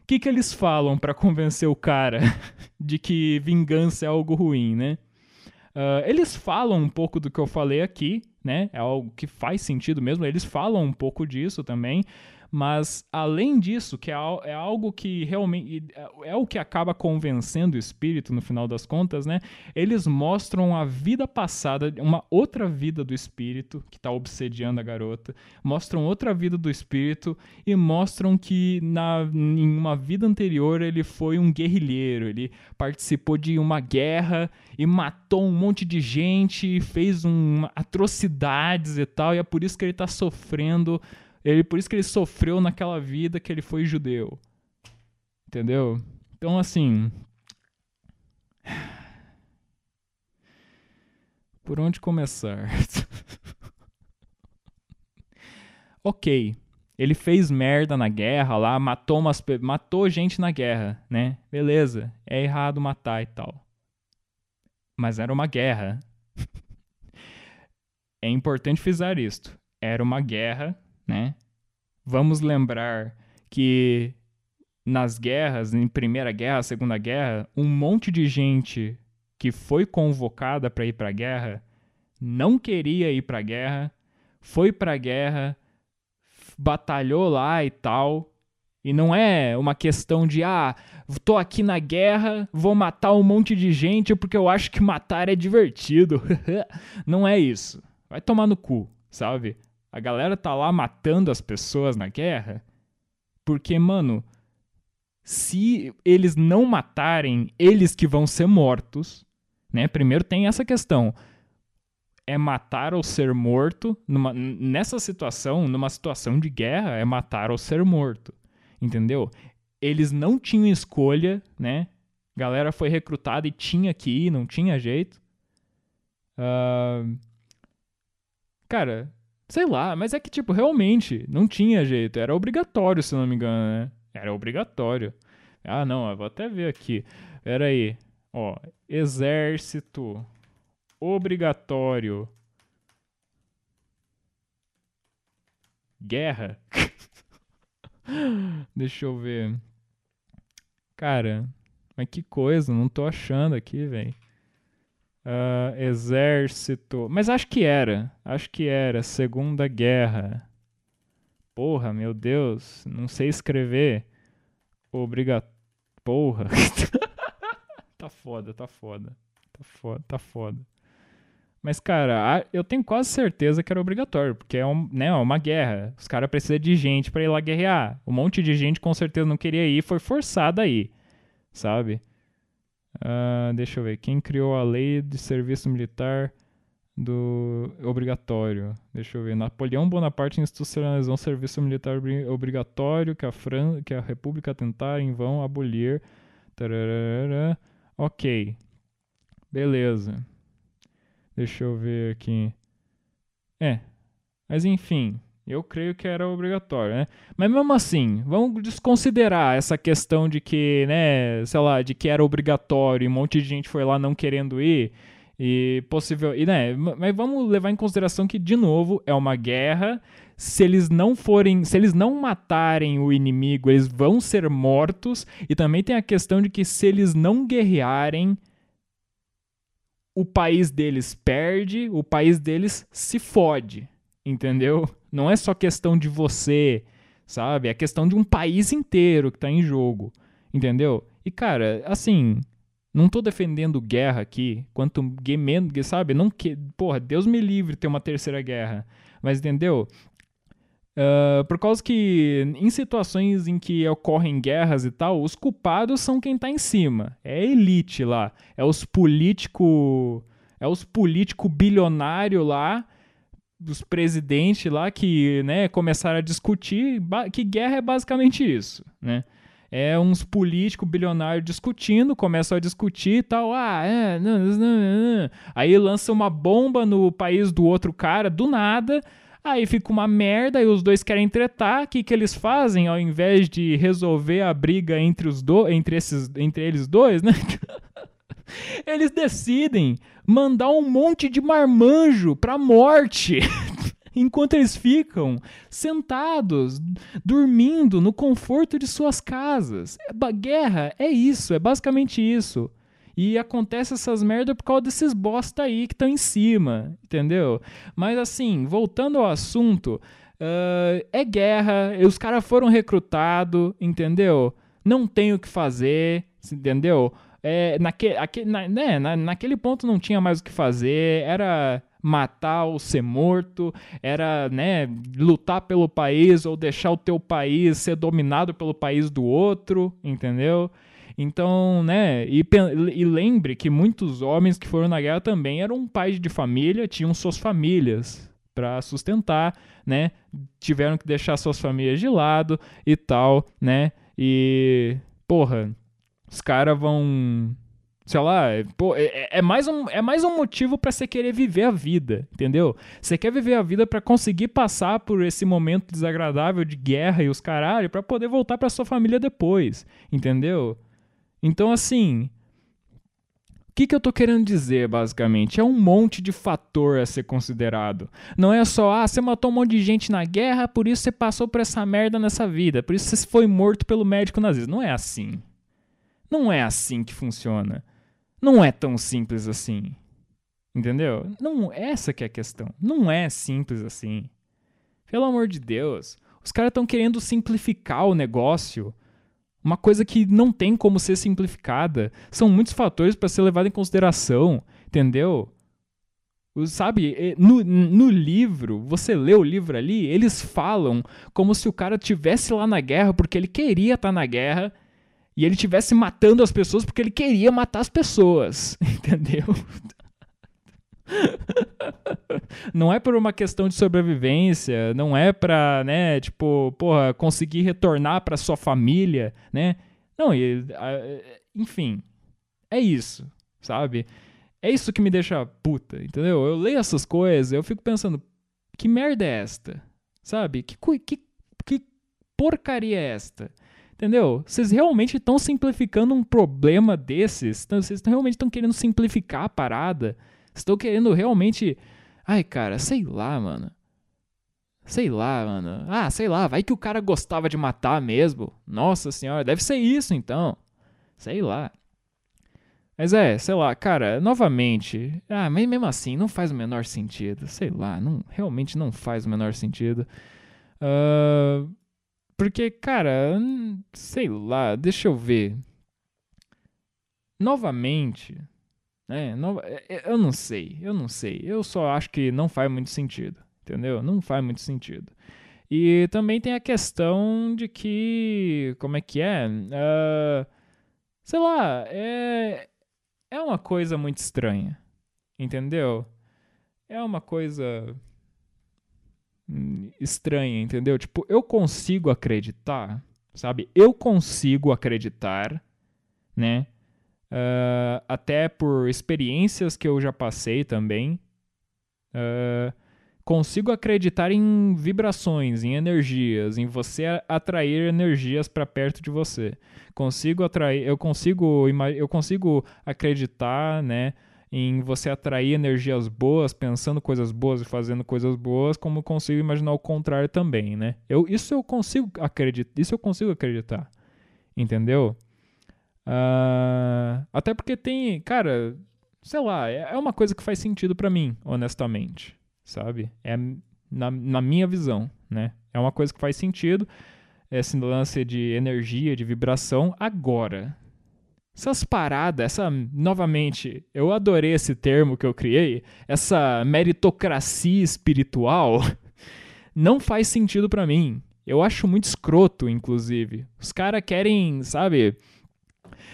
O que, que eles falam para convencer o cara (laughs) de que vingança é algo ruim, né? Uh, eles falam um pouco do que eu falei aqui, né? É algo que faz sentido mesmo. Eles falam um pouco disso também. Mas, além disso, que é, é algo que realmente é, é o que acaba convencendo o espírito no final das contas, né? Eles mostram a vida passada, uma outra vida do espírito que está obsediando a garota, mostram outra vida do espírito e mostram que na, em uma vida anterior ele foi um guerrilheiro, ele participou de uma guerra e matou um monte de gente, fez um, atrocidades e tal, e é por isso que ele está sofrendo ele, por isso que ele sofreu naquela vida que ele foi judeu. Entendeu? Então, assim. (sighs) Por onde começar? (laughs) ok. Ele fez merda na guerra lá, matou, umas, matou gente na guerra, né? Beleza. É errado matar e tal. Mas era uma guerra. (laughs) é importante frisar isto. Era uma guerra né? Vamos lembrar que nas guerras, em Primeira Guerra, Segunda Guerra, um monte de gente que foi convocada para ir para a guerra não queria ir para a guerra, foi para a guerra, batalhou lá e tal. E não é uma questão de, ah, tô aqui na guerra, vou matar um monte de gente porque eu acho que matar é divertido. (laughs) não é isso. Vai tomar no cu, sabe? A galera tá lá matando as pessoas na guerra porque, mano, se eles não matarem, eles que vão ser mortos, né? Primeiro tem essa questão. É matar ou ser morto. Numa, nessa situação, numa situação de guerra, é matar ou ser morto. Entendeu? Eles não tinham escolha, né? Galera foi recrutada e tinha que ir, não tinha jeito. Uh... Cara, Sei lá, mas é que, tipo, realmente não tinha jeito. Era obrigatório, se não me engano, né? Era obrigatório. Ah, não, eu vou até ver aqui. Pera aí. Ó, exército obrigatório. Guerra. (laughs) Deixa eu ver. Cara, mas que coisa, não tô achando aqui, velho. Uh, exército. Mas acho que era. Acho que era. Segunda Guerra. Porra, meu Deus. Não sei escrever. Obriga. Porra. (laughs) tá foda, tá foda. Tá foda, tá foda. Mas, cara, eu tenho quase certeza que era obrigatório, porque é um, né, uma guerra. Os caras precisam de gente para ir lá guerrear. Um monte de gente com certeza não queria ir, foi forçada aí, sabe? Uh, deixa eu ver. Quem criou a lei de serviço militar do obrigatório? Deixa eu ver. Napoleão Bonaparte institucionalizou um serviço militar obrigatório que a, Fran que a República tentar em vão abolir. Tararara. Ok. Beleza. Deixa eu ver aqui. É. Mas enfim. Eu creio que era obrigatório, né? Mas mesmo assim, vamos desconsiderar essa questão de que, né, sei lá, de que era obrigatório e um monte de gente foi lá não querendo ir e possível, e né, mas vamos levar em consideração que de novo é uma guerra. Se eles não forem, se eles não matarem o inimigo, eles vão ser mortos. E também tem a questão de que se eles não guerrearem, o país deles perde, o país deles se fode, entendeu? Não é só questão de você, sabe? É questão de um país inteiro que tá em jogo, entendeu? E cara, assim, não tô defendendo guerra aqui, quanto menos, sabe? Não que, porra, Deus me livre ter uma terceira guerra. Mas entendeu? Uh, por causa que em situações em que ocorrem guerras e tal, os culpados são quem tá em cima. É a elite lá. É os políticos. É os políticos bilionários lá, os presidentes lá que né, começaram a discutir que guerra é basicamente isso, né? é uns políticos bilionários discutindo, começam a discutir e tal. Ah, é, não, não, não. Aí lança uma bomba no país do outro cara, do nada. Aí fica uma merda e os dois querem tretar. O que, que eles fazem ao invés de resolver a briga entre, os do, entre, esses, entre eles dois, né? (laughs) eles decidem mandar um monte de marmanjo pra morte. (laughs) enquanto eles ficam sentados, dormindo no conforto de suas casas. A guerra é isso, é basicamente isso. E acontece essas merda por causa desses bosta aí que estão em cima, entendeu? Mas assim, voltando ao assunto, uh, é guerra, os caras foram recrutados, entendeu? Não tem o que fazer, entendeu? É, na, né, na, naquele ponto não tinha mais o que fazer, era matar ou ser morto, era, né, lutar pelo país ou deixar o teu país ser dominado pelo país do outro, entendeu? Então, né, e, e, lembre que muitos homens que foram na guerra também eram pais de família, tinham suas famílias para sustentar, né? Tiveram que deixar suas famílias de lado e tal, né? E, porra, os caras vão sei lá, pô, é, é, é, mais um, é mais um motivo para você querer viver a vida, entendeu? Você quer viver a vida para conseguir passar por esse momento desagradável de guerra e os caralho para poder voltar para sua família depois, entendeu? Então assim, o que, que eu tô querendo dizer, basicamente? É um monte de fator a ser considerado. Não é só, ah, você matou um monte de gente na guerra, por isso você passou por essa merda nessa vida, por isso você foi morto pelo médico nazista. Não é assim. Não é assim que funciona não é tão simples assim. Entendeu? Não, essa que é a questão. Não é simples assim. Pelo amor de Deus. Os caras estão querendo simplificar o negócio. Uma coisa que não tem como ser simplificada. São muitos fatores para ser levado em consideração. Entendeu? Sabe, no, no livro, você lê o livro ali, eles falam como se o cara tivesse lá na guerra porque ele queria estar tá na guerra e ele tivesse matando as pessoas porque ele queria matar as pessoas, (laughs) entendeu? não é por uma questão de sobrevivência, não é pra, né, tipo, porra, conseguir retornar pra sua família, né? Não, e, enfim, é isso, sabe? É isso que me deixa puta, entendeu? Eu leio essas coisas, eu fico pensando, que merda é esta? Sabe? Que, que, que porcaria é esta? Entendeu? Vocês realmente estão simplificando um problema desses? Vocês realmente estão querendo simplificar a parada? Estão querendo realmente. Ai, cara, sei lá, mano. Sei lá, mano. Ah, sei lá, vai que o cara gostava de matar mesmo. Nossa senhora, deve ser isso então. Sei lá. Mas é, sei lá, cara, novamente. Ah, mas mesmo assim, não faz o menor sentido. Sei lá, não, realmente não faz o menor sentido. Uh, porque, cara, sei lá, deixa eu ver. Novamente, né? É, é, eu não sei, eu não sei. Eu só acho que não faz muito sentido, entendeu? Não faz muito sentido. E também tem a questão de que, como é que é? Uh, sei lá, é, é uma coisa muito estranha, entendeu? É uma coisa estranha, entendeu? Tipo, eu consigo acreditar, sabe? Eu consigo acreditar, né? Uh, até por experiências que eu já passei também. Uh, consigo acreditar em vibrações, em energias, em você atrair energias para perto de você. Consigo atrair, eu consigo, eu consigo acreditar, né? Em você atrair energias boas, pensando coisas boas e fazendo coisas boas, como consigo imaginar o contrário também, né? Eu, isso eu consigo acreditar, isso eu consigo acreditar, entendeu? Uh, até porque tem, cara, sei lá, é, é uma coisa que faz sentido para mim, honestamente, sabe? É, na, na minha visão, né? É uma coisa que faz sentido, esse lance de energia, de vibração. Agora, essas paradas, essa, novamente, eu adorei esse termo que eu criei, essa meritocracia espiritual, (laughs) não faz sentido para mim. Eu acho muito escroto, inclusive. Os caras querem, sabe?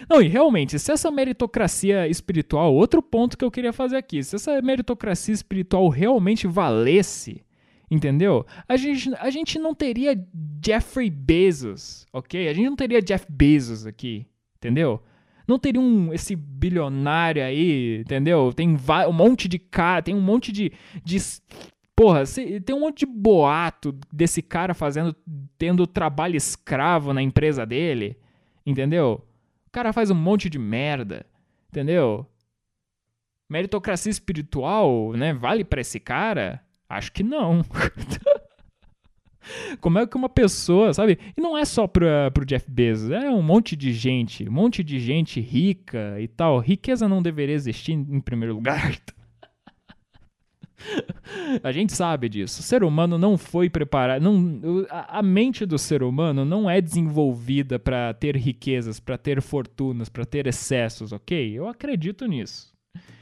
Não, e realmente, se essa meritocracia espiritual, outro ponto que eu queria fazer aqui, se essa meritocracia espiritual realmente valesse, entendeu? A gente, a gente não teria Jeffrey Bezos, ok? A gente não teria Jeff Bezos aqui, entendeu? Não teria um, esse bilionário aí, entendeu? Tem um monte de cara, tem um monte de, de Porra, tem um monte de boato desse cara fazendo, tendo trabalho escravo na empresa dele, entendeu? O cara faz um monte de merda, entendeu? Meritocracia espiritual, né? Vale para esse cara? Acho que não. (laughs) Como é que uma pessoa, sabe? E não é só pra, pro Jeff Bezos, é um monte de gente, um monte de gente rica e tal. Riqueza não deveria existir em primeiro lugar. (laughs) a gente sabe disso. O ser humano não foi preparado. Não, a, mente do ser humano não é desenvolvida para ter riquezas, para ter fortunas, para ter excessos, ok? Eu acredito nisso.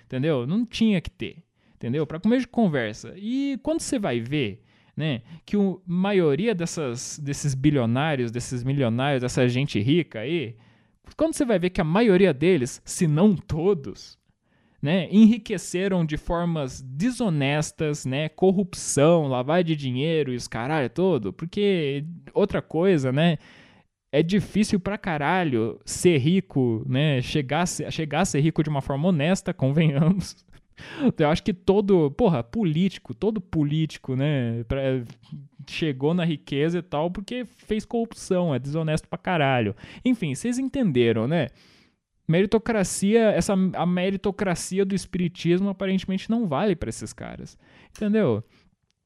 Entendeu? Não tinha que ter. Entendeu? Para comer de conversa. E quando você vai ver, né, que a maioria dessas, desses bilionários, desses milionários, dessa gente rica aí, quando você vai ver que a maioria deles, se não todos, né, enriqueceram de formas desonestas, né, corrupção, lavagem de dinheiro e os caralho todo, porque outra coisa, né, é difícil pra caralho ser rico, né, chegar, chegar a ser rico de uma forma honesta, (laughs) convenhamos. Eu acho que todo, porra, político, todo político, né, pra, chegou na riqueza e tal porque fez corrupção, é desonesto pra caralho. Enfim, vocês entenderam, né? meritocracia, essa a meritocracia do espiritismo aparentemente não vale para esses caras. Entendeu?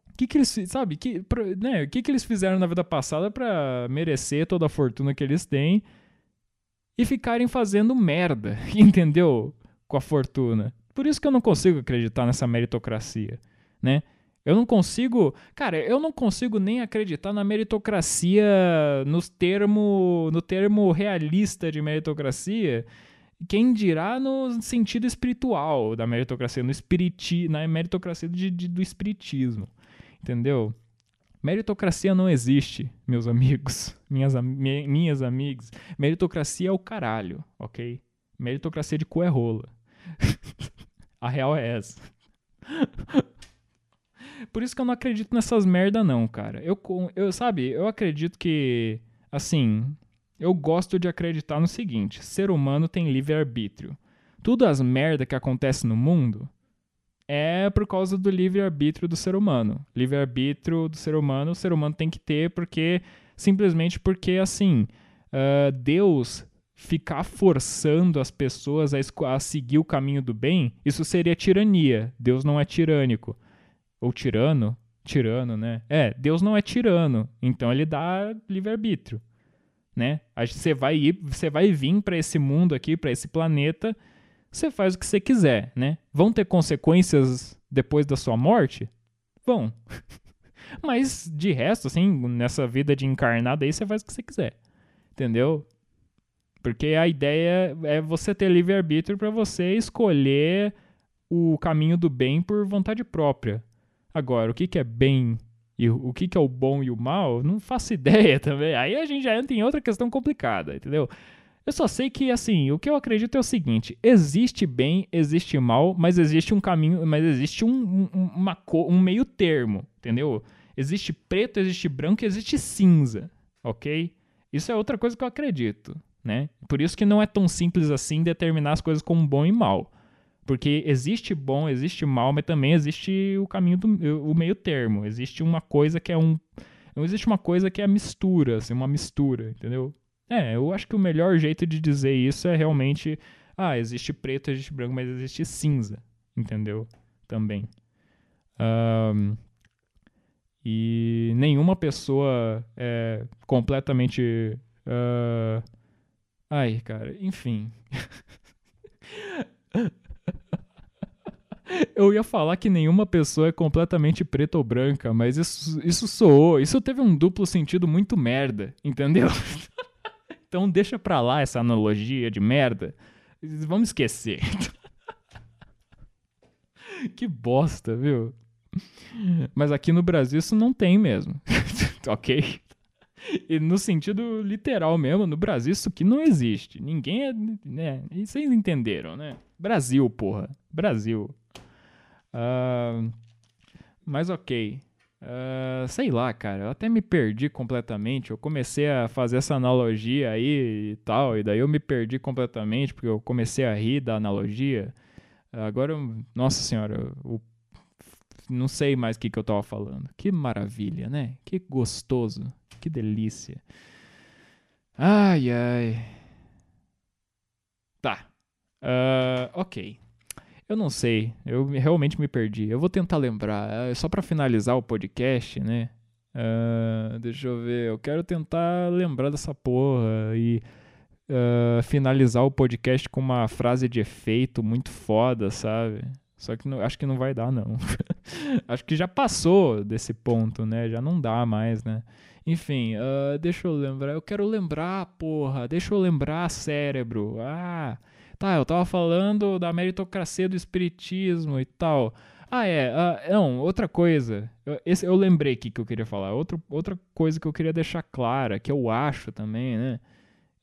O que, que eles, sabe, que, né, que, que eles fizeram na vida passada para merecer toda a fortuna que eles têm e ficarem fazendo merda, (laughs) entendeu? Com a fortuna. Por isso que eu não consigo acreditar nessa meritocracia, né? Eu não consigo, cara, eu não consigo nem acreditar na meritocracia nos termo, no termo realista de meritocracia, quem dirá no sentido espiritual da meritocracia, no espiriti, na meritocracia de, de, do espiritismo. Entendeu? Meritocracia não existe, meus amigos, (laughs) minhas, minhas amigas. Meritocracia é o caralho, ok? Meritocracia de cu é rola. (laughs) A real é essa. (laughs) Por isso que eu não acredito nessas merda não, cara. Eu, eu sabe, eu acredito que, assim, eu gosto de acreditar no seguinte: ser humano tem livre-arbítrio. Tudo as merda que acontece no mundo é por causa do livre-arbítrio do ser humano. Livre-arbítrio do ser humano, o ser humano tem que ter porque simplesmente porque assim, uh, Deus ficar forçando as pessoas a, a, seguir o caminho do bem, isso seria tirania. Deus não é tirânico. Ou tirano? Tirano, né? É, Deus não é tirano, então ele dá livre-arbítrio né? Você vai ir, você vai vir para esse mundo aqui, para esse planeta, você faz o que você quiser, né? Vão ter consequências depois da sua morte? Vão. (laughs) Mas de resto, assim, nessa vida de encarnado aí, você faz o que você quiser. Entendeu? Porque a ideia é você ter livre-arbítrio para você escolher o caminho do bem por vontade própria. Agora, o que, que é bem e o que, que é o bom e o mal, não faço (laughs) ideia também. Aí a gente já entra em outra questão complicada, entendeu? Eu só sei que, assim, o que eu acredito é o seguinte: existe bem, existe mal, mas existe um caminho, mas existe um, um, uma, um meio termo, entendeu? Existe preto, existe branco existe cinza, ok? Isso é outra coisa que eu acredito, né? Por isso que não é tão simples assim determinar as coisas como bom e mal. Porque existe bom, existe mal, mas também existe o caminho do o meio termo. Existe uma coisa que é um. Não existe uma coisa que é mistura, assim, uma mistura, entendeu? É, eu acho que o melhor jeito de dizer isso é realmente. Ah, existe preto, existe branco, mas existe cinza, entendeu? Também. Um, e nenhuma pessoa é completamente. Uh, ai, cara, enfim. (laughs) Eu ia falar que nenhuma pessoa é completamente preta ou branca, mas isso, isso soou. Isso teve um duplo sentido muito merda, entendeu? (laughs) então deixa pra lá essa analogia de merda. Vamos esquecer. (laughs) que bosta, viu? Mas aqui no Brasil isso não tem mesmo. ok? (laughs) E no sentido literal mesmo, no Brasil isso aqui não existe. Ninguém é. Né? E vocês entenderam, né? Brasil, porra. Brasil. Uh, mas ok. Uh, sei lá, cara. Eu até me perdi completamente. Eu comecei a fazer essa analogia aí e tal. E daí eu me perdi completamente porque eu comecei a rir da analogia. Agora, nossa senhora, o não sei mais o que, que eu tava falando. Que maravilha, né? Que gostoso. Que delícia. Ai, ai. Tá. Uh, ok. Eu não sei. Eu realmente me perdi. Eu vou tentar lembrar. Uh, só para finalizar o podcast, né? Uh, deixa eu ver. Eu quero tentar lembrar dessa porra e finalizar o podcast com uma frase de efeito muito foda, sabe? Só que não, acho que não vai dar, não. (laughs) acho que já passou desse ponto, né? Já não dá mais, né? Enfim, uh, deixa eu lembrar. Eu quero lembrar, porra. Deixa eu lembrar, cérebro. Ah, tá. Eu tava falando da meritocracia do espiritismo e tal. Ah, é. Uh, não, outra coisa. Eu, esse, eu lembrei aqui que eu queria falar. Outro, outra coisa que eu queria deixar clara, que eu acho também, né?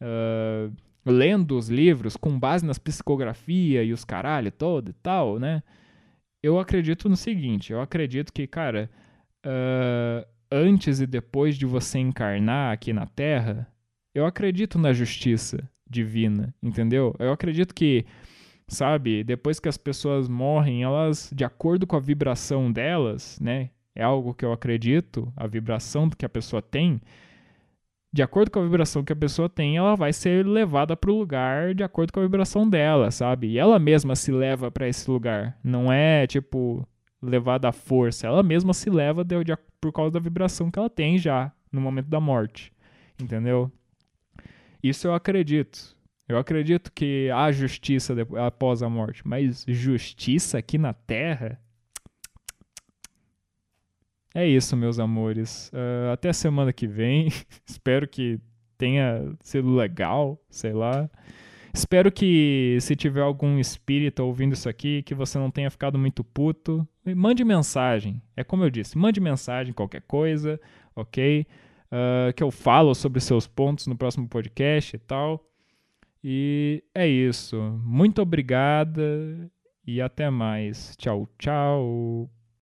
Uh, lendo os livros com base nas psicografia e os caralho todo e tal, né? Eu acredito no seguinte, eu acredito que, cara, uh, antes e depois de você encarnar aqui na Terra, eu acredito na justiça divina, entendeu? Eu acredito que, sabe, depois que as pessoas morrem, elas, de acordo com a vibração delas, né? É algo que eu acredito, a vibração que a pessoa tem, de acordo com a vibração que a pessoa tem, ela vai ser levada para o lugar de acordo com a vibração dela, sabe? E ela mesma se leva para esse lugar. Não é tipo levada à força. Ela mesma se leva de, de, por causa da vibração que ela tem já no momento da morte. Entendeu? Isso eu acredito. Eu acredito que há justiça após a morte, mas justiça aqui na Terra é isso, meus amores. Uh, até a semana que vem. (laughs) Espero que tenha sido legal, sei lá. Espero que se tiver algum espírito ouvindo isso aqui, que você não tenha ficado muito puto. Mande mensagem. É como eu disse, mande mensagem, qualquer coisa, ok? Uh, que eu falo sobre seus pontos no próximo podcast e tal. E é isso. Muito obrigada e até mais. Tchau, tchau.